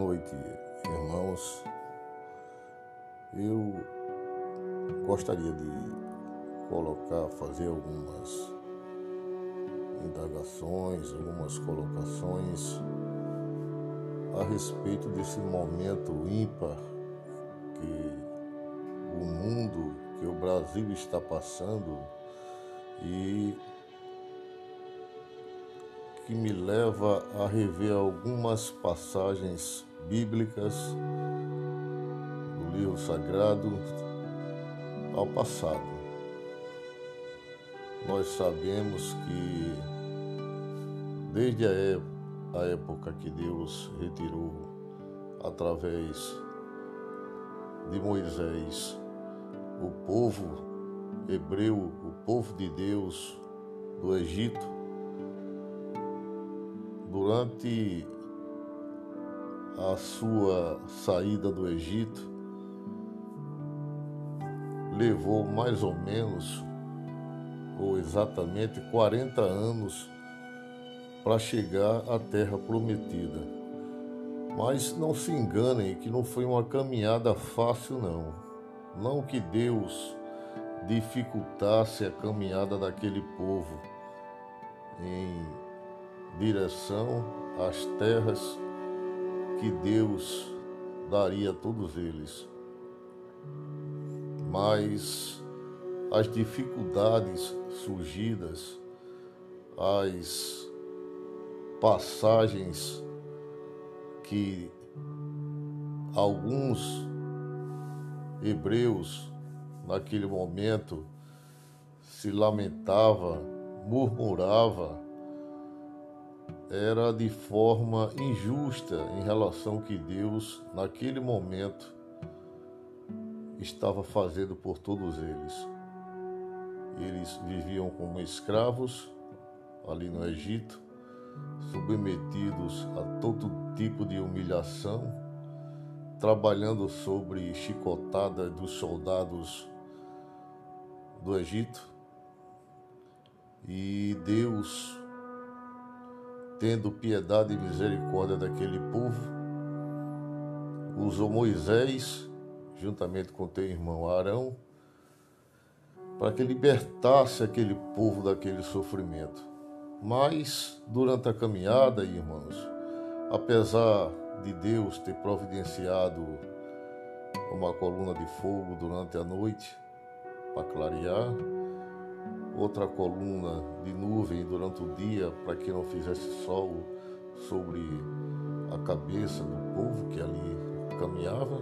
noite, irmãos. Eu gostaria de colocar, fazer algumas indagações, algumas colocações a respeito desse momento ímpar que o mundo, que o Brasil está passando e que me leva a rever algumas passagens bíblicas do livro sagrado ao passado. Nós sabemos que desde a época que Deus retirou através de Moisés o povo hebreu, o povo de Deus do Egito, durante a sua saída do Egito, levou mais ou menos, ou exatamente 40 anos, para chegar à terra prometida. Mas não se enganem que não foi uma caminhada fácil, não. Não que Deus dificultasse a caminhada daquele povo em direção às terras que Deus daria a todos eles. Mas as dificuldades surgidas, as passagens que alguns hebreus naquele momento se lamentava, murmurava era de forma injusta em relação que Deus, naquele momento, estava fazendo por todos eles. Eles viviam como escravos ali no Egito, submetidos a todo tipo de humilhação, trabalhando sobre chicotada dos soldados do Egito. E Deus tendo piedade e misericórdia daquele povo, usou Moisés, juntamente com teu irmão Arão, para que libertasse aquele povo daquele sofrimento. Mas, durante a caminhada, irmãos, apesar de Deus ter providenciado uma coluna de fogo durante a noite para clarear, outra coluna de nuvem durante o dia para que não fizesse sol sobre a cabeça do povo que ali caminhava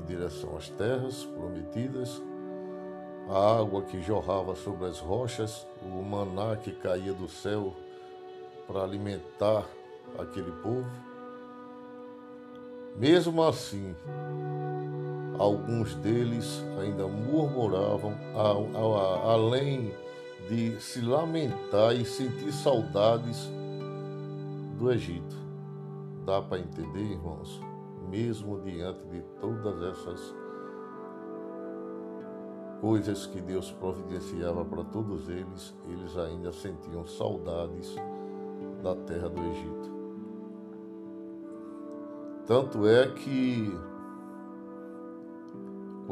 em direção às terras prometidas, a água que jorrava sobre as rochas, o maná que caía do céu para alimentar aquele povo. Mesmo assim, alguns deles ainda murmuravam, além de se lamentar e sentir saudades do Egito. Dá para entender, irmãos? Mesmo diante de todas essas coisas que Deus providenciava para todos eles, eles ainda sentiam saudades da terra do Egito. Tanto é que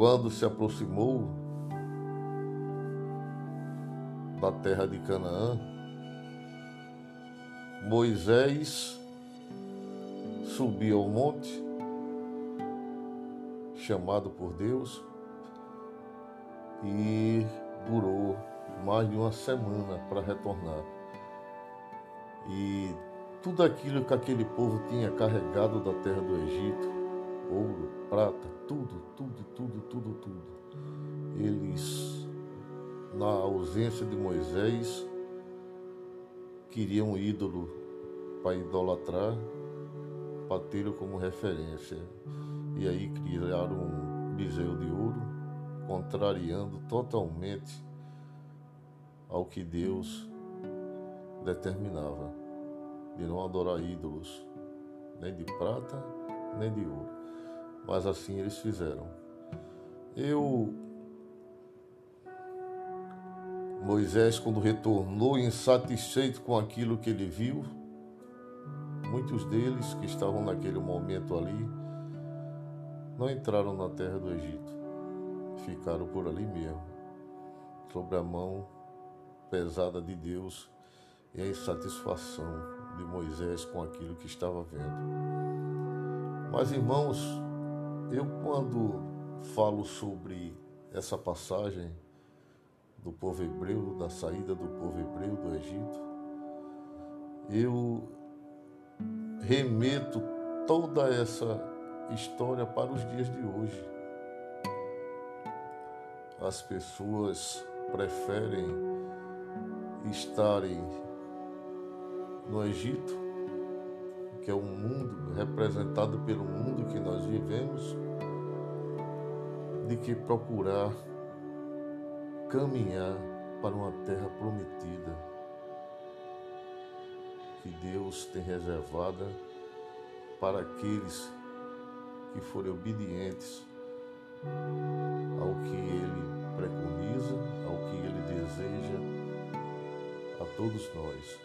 quando se aproximou da terra de Canaã, Moisés subiu ao monte, chamado por Deus, e durou mais de uma semana para retornar. E tudo aquilo que aquele povo tinha carregado da terra do Egito, ouro, prata, tudo, tudo, tudo, tudo, tudo. Eles, na ausência de Moisés, queriam um ídolo para idolatrar, para tê-lo como referência. E aí criaram um bezerro de ouro, contrariando totalmente ao que Deus determinava, de não adorar ídolos, nem de prata, nem de ouro mas assim eles fizeram. Eu Moisés, quando retornou insatisfeito com aquilo que ele viu, muitos deles que estavam naquele momento ali não entraram na terra do Egito, ficaram por ali mesmo, sobre a mão pesada de Deus e a insatisfação de Moisés com aquilo que estava vendo. Mas irmãos, eu quando falo sobre essa passagem do povo hebreu, da saída do povo hebreu do Egito, eu remeto toda essa história para os dias de hoje. As pessoas preferem estarem no Egito, que é um mundo representado pelo mundo que nós vivemos, de que procurar caminhar para uma terra prometida que Deus tem reservada para aqueles que forem obedientes ao que Ele preconiza, ao que Ele deseja a todos nós,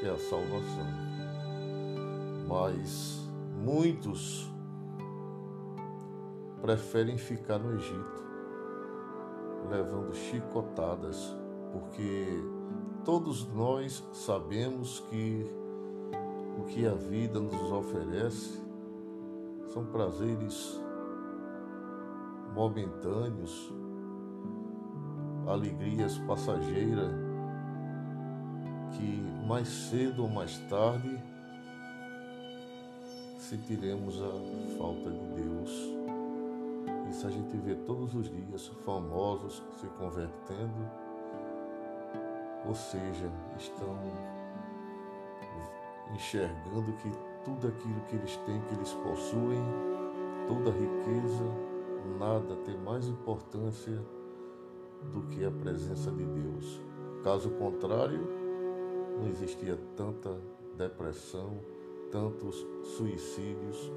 que é a salvação. Mas muitos preferem ficar no Egito, levando chicotadas, porque todos nós sabemos que o que a vida nos oferece são prazeres momentâneos, alegrias passageiras que mais cedo ou mais tarde sentiremos a falta de Deus. Isso a gente vê todos os dias famosos se convertendo, ou seja, estão enxergando que tudo aquilo que eles têm, que eles possuem, toda a riqueza, nada tem mais importância do que a presença de Deus. Caso contrário, não existia tanta depressão, tantos suicídios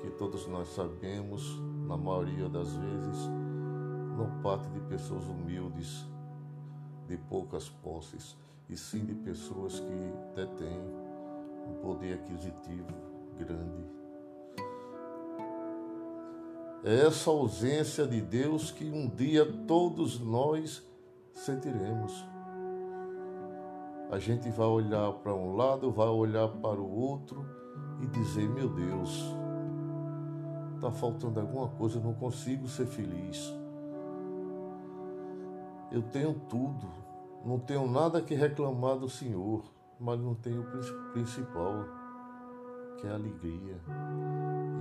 que todos nós sabemos, na maioria das vezes, não parte de pessoas humildes, de poucas posses, e sim de pessoas que detêm um poder aquisitivo grande. É essa ausência de Deus que um dia todos nós sentiremos. A gente vai olhar para um lado, vai olhar para o outro e dizer: Meu Deus, está faltando alguma coisa, eu não consigo ser feliz. Eu tenho tudo, não tenho nada que reclamar do Senhor mas não tem o principal, que é a alegria.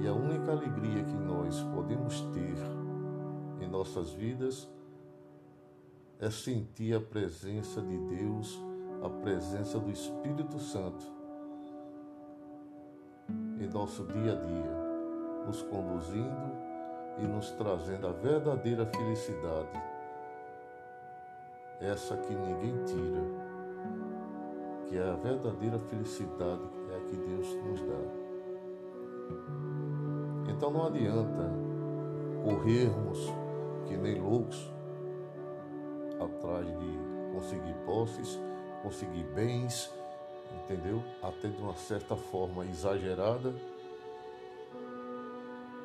E a única alegria que nós podemos ter em nossas vidas é sentir a presença de Deus, a presença do Espírito Santo em nosso dia a dia, nos conduzindo e nos trazendo a verdadeira felicidade, essa que ninguém tira que a verdadeira felicidade é a que Deus nos dá. Então não adianta corrermos que nem loucos atrás de conseguir posses, conseguir bens, entendeu? Até de uma certa forma exagerada,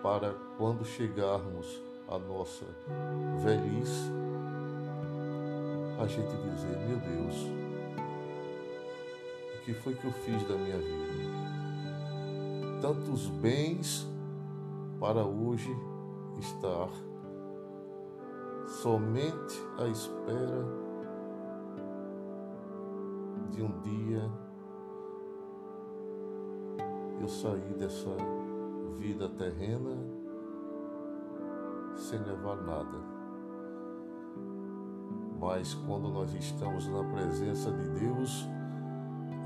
para quando chegarmos à nossa velhice, a gente dizer: Meu Deus, que foi que eu fiz da minha vida? Tantos bens para hoje estar somente à espera de um dia eu sair dessa vida terrena sem levar nada. Mas quando nós estamos na presença de Deus,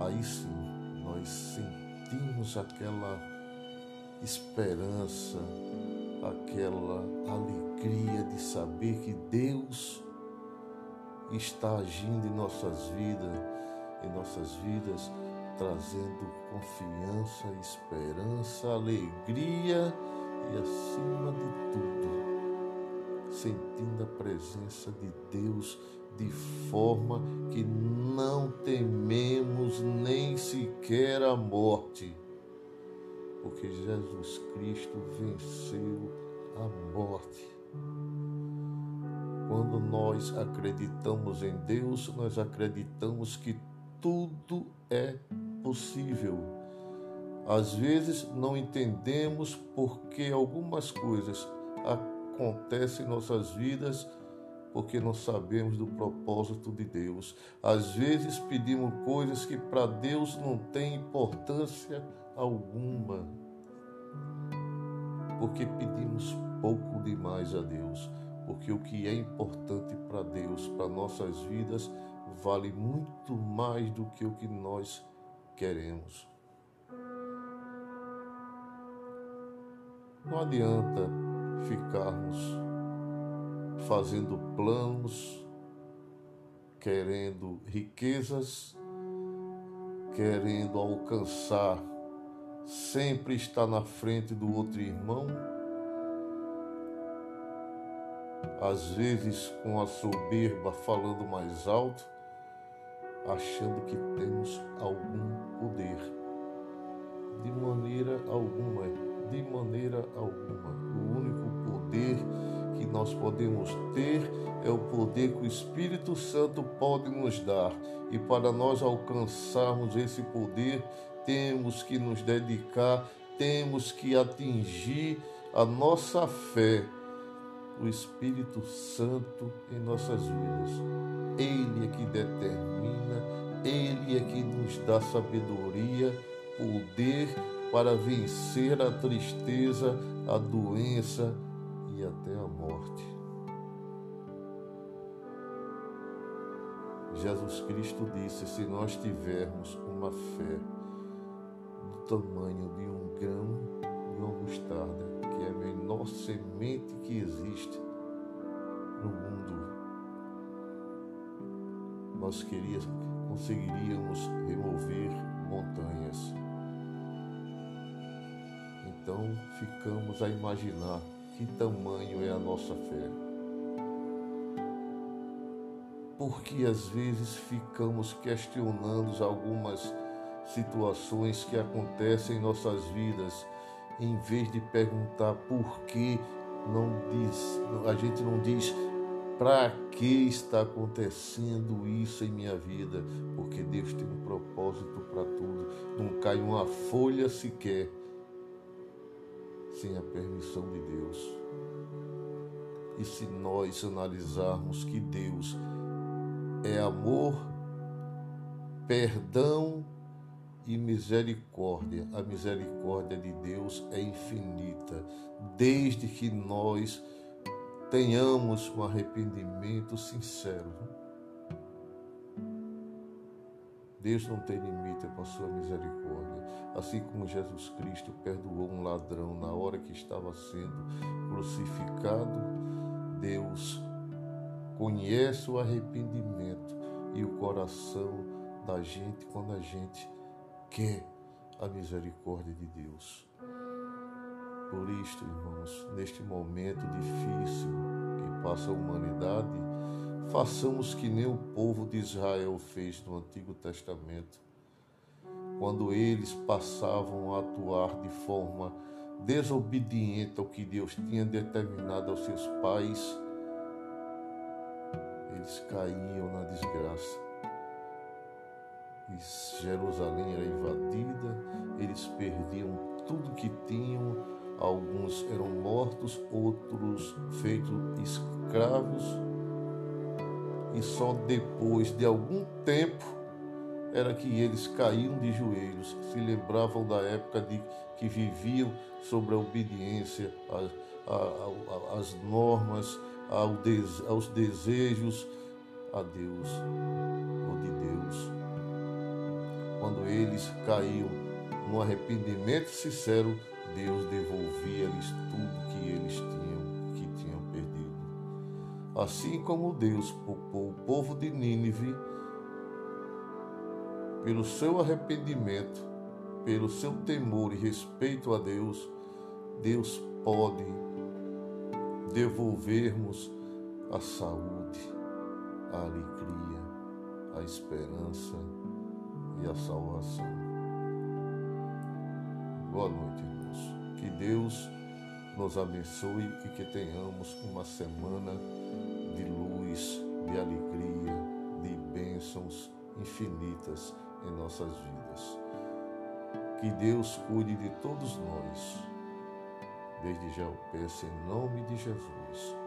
aí sim nós sentimos aquela esperança, aquela alegria de saber que Deus está agindo em nossas vidas, em nossas vidas, trazendo confiança, esperança, alegria e acima de tudo, sentindo a presença de Deus de forma que não tememos nem sequer a morte, porque Jesus Cristo venceu a morte. Quando nós acreditamos em Deus, nós acreditamos que tudo é possível. Às vezes não entendemos porque algumas coisas acontecem em nossas vidas porque não sabemos do propósito de Deus. Às vezes pedimos coisas que para Deus não tem importância alguma, porque pedimos pouco demais a Deus. Porque o que é importante para Deus, para nossas vidas, vale muito mais do que o que nós queremos. Não adianta ficarmos fazendo planos, querendo riquezas, querendo alcançar, sempre estar na frente do outro irmão, às vezes com a soberba falando mais alto, achando que temos algum poder. De maneira alguma, de maneira alguma. O único poder que nós podemos ter é o poder que o Espírito Santo pode nos dar. E para nós alcançarmos esse poder, temos que nos dedicar, temos que atingir a nossa fé, o Espírito Santo em nossas vidas. Ele é que determina, ele é que nos dá sabedoria, poder para vencer a tristeza, a doença e até a morte. Jesus Cristo disse: se nós tivermos uma fé do tamanho de um grão de uma mostarda, que é a menor semente que existe no mundo, nós conseguiríamos remover montanhas. Então ficamos a imaginar que tamanho é a nossa fé. Porque às vezes ficamos questionando algumas situações que acontecem em nossas vidas, em vez de perguntar por que não diz, a gente não diz para que está acontecendo isso em minha vida, porque Deus tem um propósito para tudo. Não cai uma folha sequer sem a permissão de Deus. E se nós analisarmos que Deus é amor, perdão e misericórdia, a misericórdia de Deus é infinita, desde que nós tenhamos um arrependimento sincero. Deus não tem limite para a sua misericórdia. Assim como Jesus Cristo perdoou um ladrão na hora que estava sendo crucificado, Deus conhece o arrependimento e o coração da gente quando a gente quer a misericórdia de Deus. Por isto, irmãos, neste momento difícil que passa a humanidade, façamos que nem o povo de Israel fez no Antigo Testamento quando eles passavam a atuar de forma desobediente ao que Deus tinha determinado aos seus pais, eles caíam na desgraça. E Jerusalém era invadida, eles perdiam tudo que tinham, alguns eram mortos, outros feitos escravos, e só depois de algum tempo era que eles caíam de joelhos, se lembravam da época de que viviam sobre a obediência às normas, aos desejos a Deus ou de Deus. Quando eles caíam no arrependimento sincero, Deus devolvia-lhes tudo que eles tinham, que tinham perdido. Assim como Deus poupou o povo de Nínive pelo seu arrependimento, pelo seu temor e respeito a Deus, Deus pode devolvermos a saúde, a alegria, a esperança e a salvação. Boa noite, Deus nos abençoe e que tenhamos uma semana de luz, de alegria, de bênçãos infinitas em nossas vidas. Que Deus cuide de todos nós. Desde já eu peço em nome de Jesus.